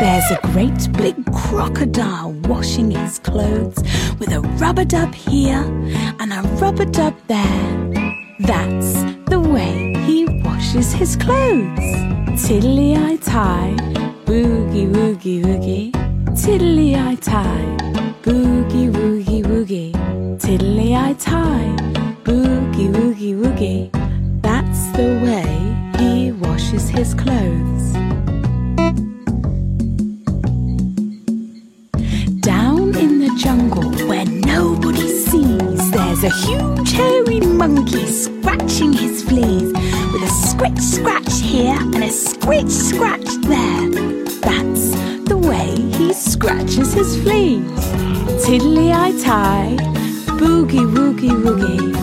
there's a great big crocodile washing his clothes with a rubber dub here and a rubber dub there. That's the way he washes his clothes. Tiddly I tie, boogie woogie woogie. Tiddly I tie, boogie woogie woogie. Tiddly I tie, boogie woogie woogie. That's the way he washes his clothes. A huge hairy monkey scratching his fleas with a scritch scratch here and a scritch scratch there. That's the way he scratches his fleas. Tiddly I tie, boogie woogie woogie.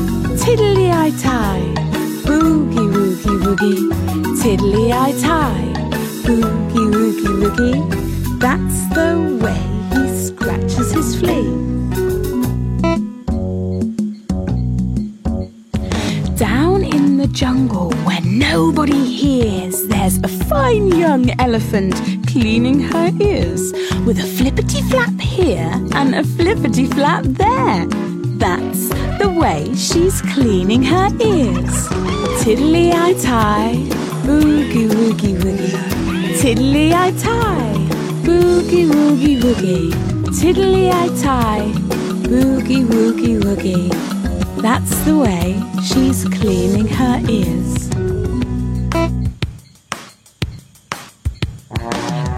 Tiddly I tie, boogie woogie woogie. Tiddly I tie, boogie woogie woogie. That's the way he scratches his fleas. Jungle where nobody hears, there's a fine young elephant cleaning her ears with a flippity flap here and a flippity flap there. That's the way she's cleaning her ears. Tiddly I tie, boogie woogie woogie. Tiddly I tie, boogie woogie woogie. Tiddly I tie, boogie woogie woogie. That's the way she's cleaning her ears.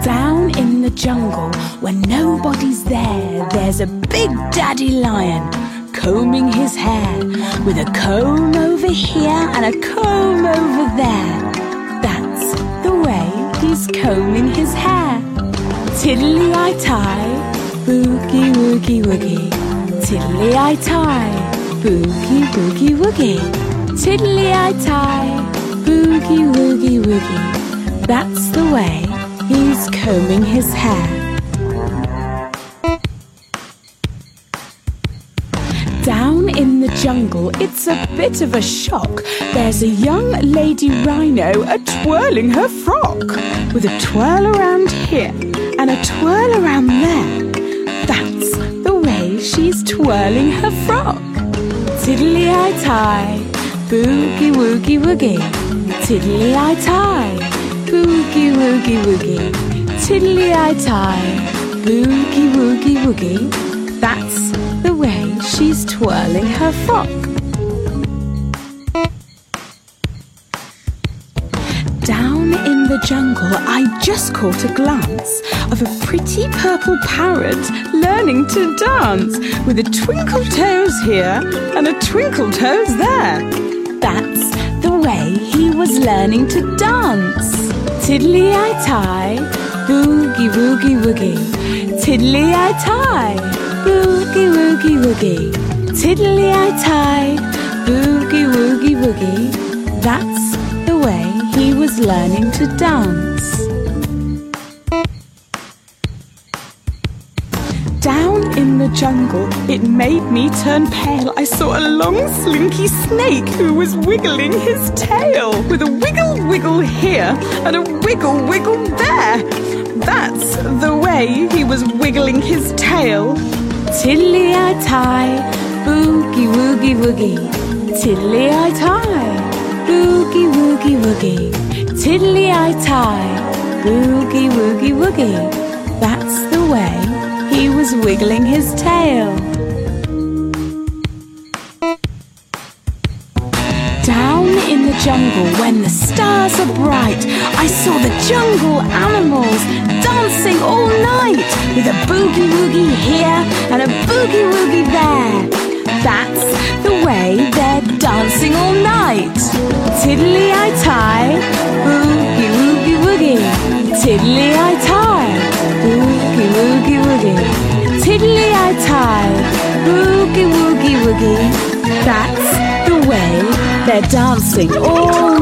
Down in the jungle when nobody's there, there's a big daddy lion combing his hair with a comb over here and a comb over there. That's the way he's combing his hair. Tiddly I tie, boogie woogie woogie. Tiddly I tie, boogie woogie woogie. Tiddly I tie, boogie woogie woogie. That's the way he's combing his hair. Down in the jungle, it's a bit of a shock. There's a young lady rhino a twirling her frock with a twirl around here and a twirl around there. That's the way she's twirling her frock. Tiddly I tie, boogie woogie woogie. Tiddly I tie, boogie woogie woogie. Tiddly I tie, boogie woogie woogie. That's the way she's twirling her frock. The jungle, I just caught a glance of a pretty purple parrot learning to dance with a twinkle toes here and a twinkle toes there. That's the way he was learning to dance. Tiddly I tie, boogie woogie woogie. Tiddly I tie, boogie woogie woogie. Tiddly I tie, boogie woogie woogie. That's he was learning to dance. Down in the jungle, it made me turn pale. I saw a long, slinky snake who was wiggling his tail with a wiggle, wiggle here and a wiggle, wiggle there. That's the way he was wiggling his tail. Tiddly I tie, boogie woogie woogie. Tiddly woogie. Tie, boogie woogie woogie. That's the way he was wiggling his tail. Down in the jungle when the stars are bright, I saw the jungle animals dancing all night with a boogie woogie here and a boogie woogie there. That's way they're dancing all night. Tiddly I tie, boogie woogie woogie. Tiddly I tie, boogie woogie woogie. Tiddly I tie, boogie woogie woogie. That's the way they're dancing all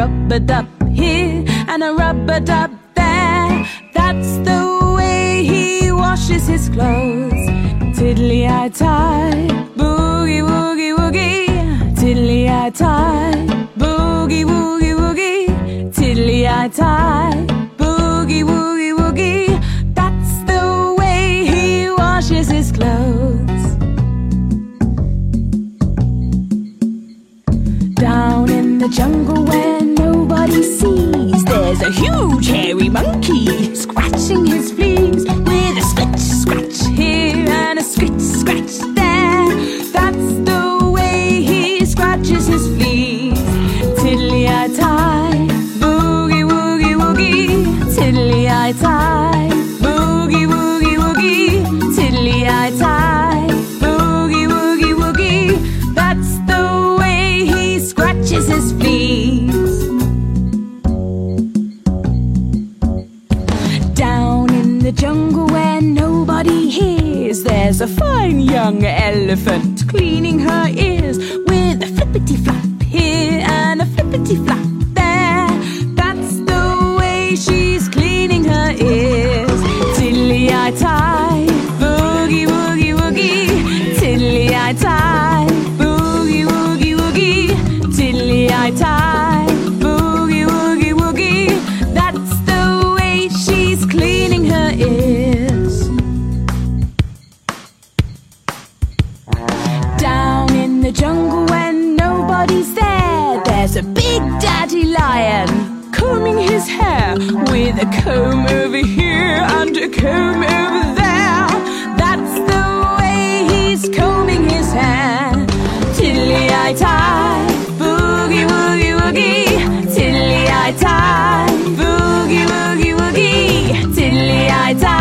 rub a dub here and a rub a dub there. That's the way he washes his clothes. Tiddly I tie, boogie woogie woogie. Tiddly I tie, boogie woogie woogie. Tiddly I tie. young elephant clean. There's a big daddy lion combing his hair with a comb over here and a comb over there. That's the way he's combing his hair. Tiddly eye tie, boogie woogie woogie. Tiddly eye tie, boogie woogie woogie. Tiddly eye tie.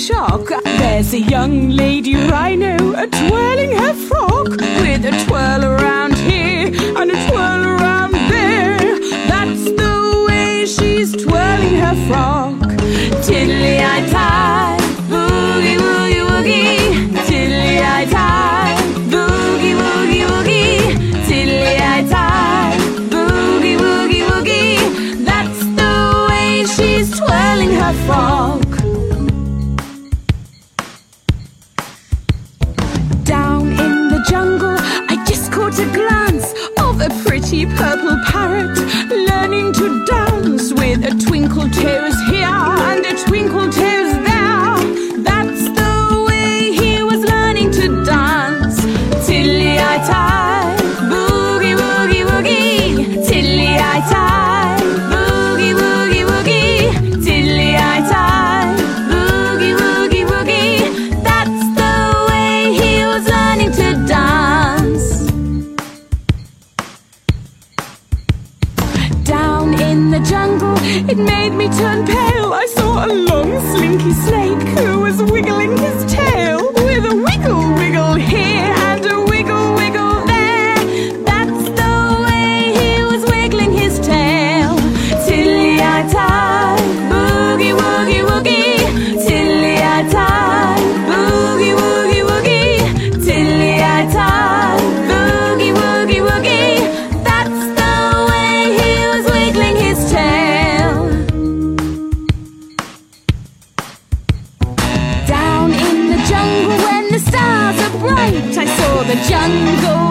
shock, there's a young lady rhino a twirling her frock with a twirl around here. the jungle.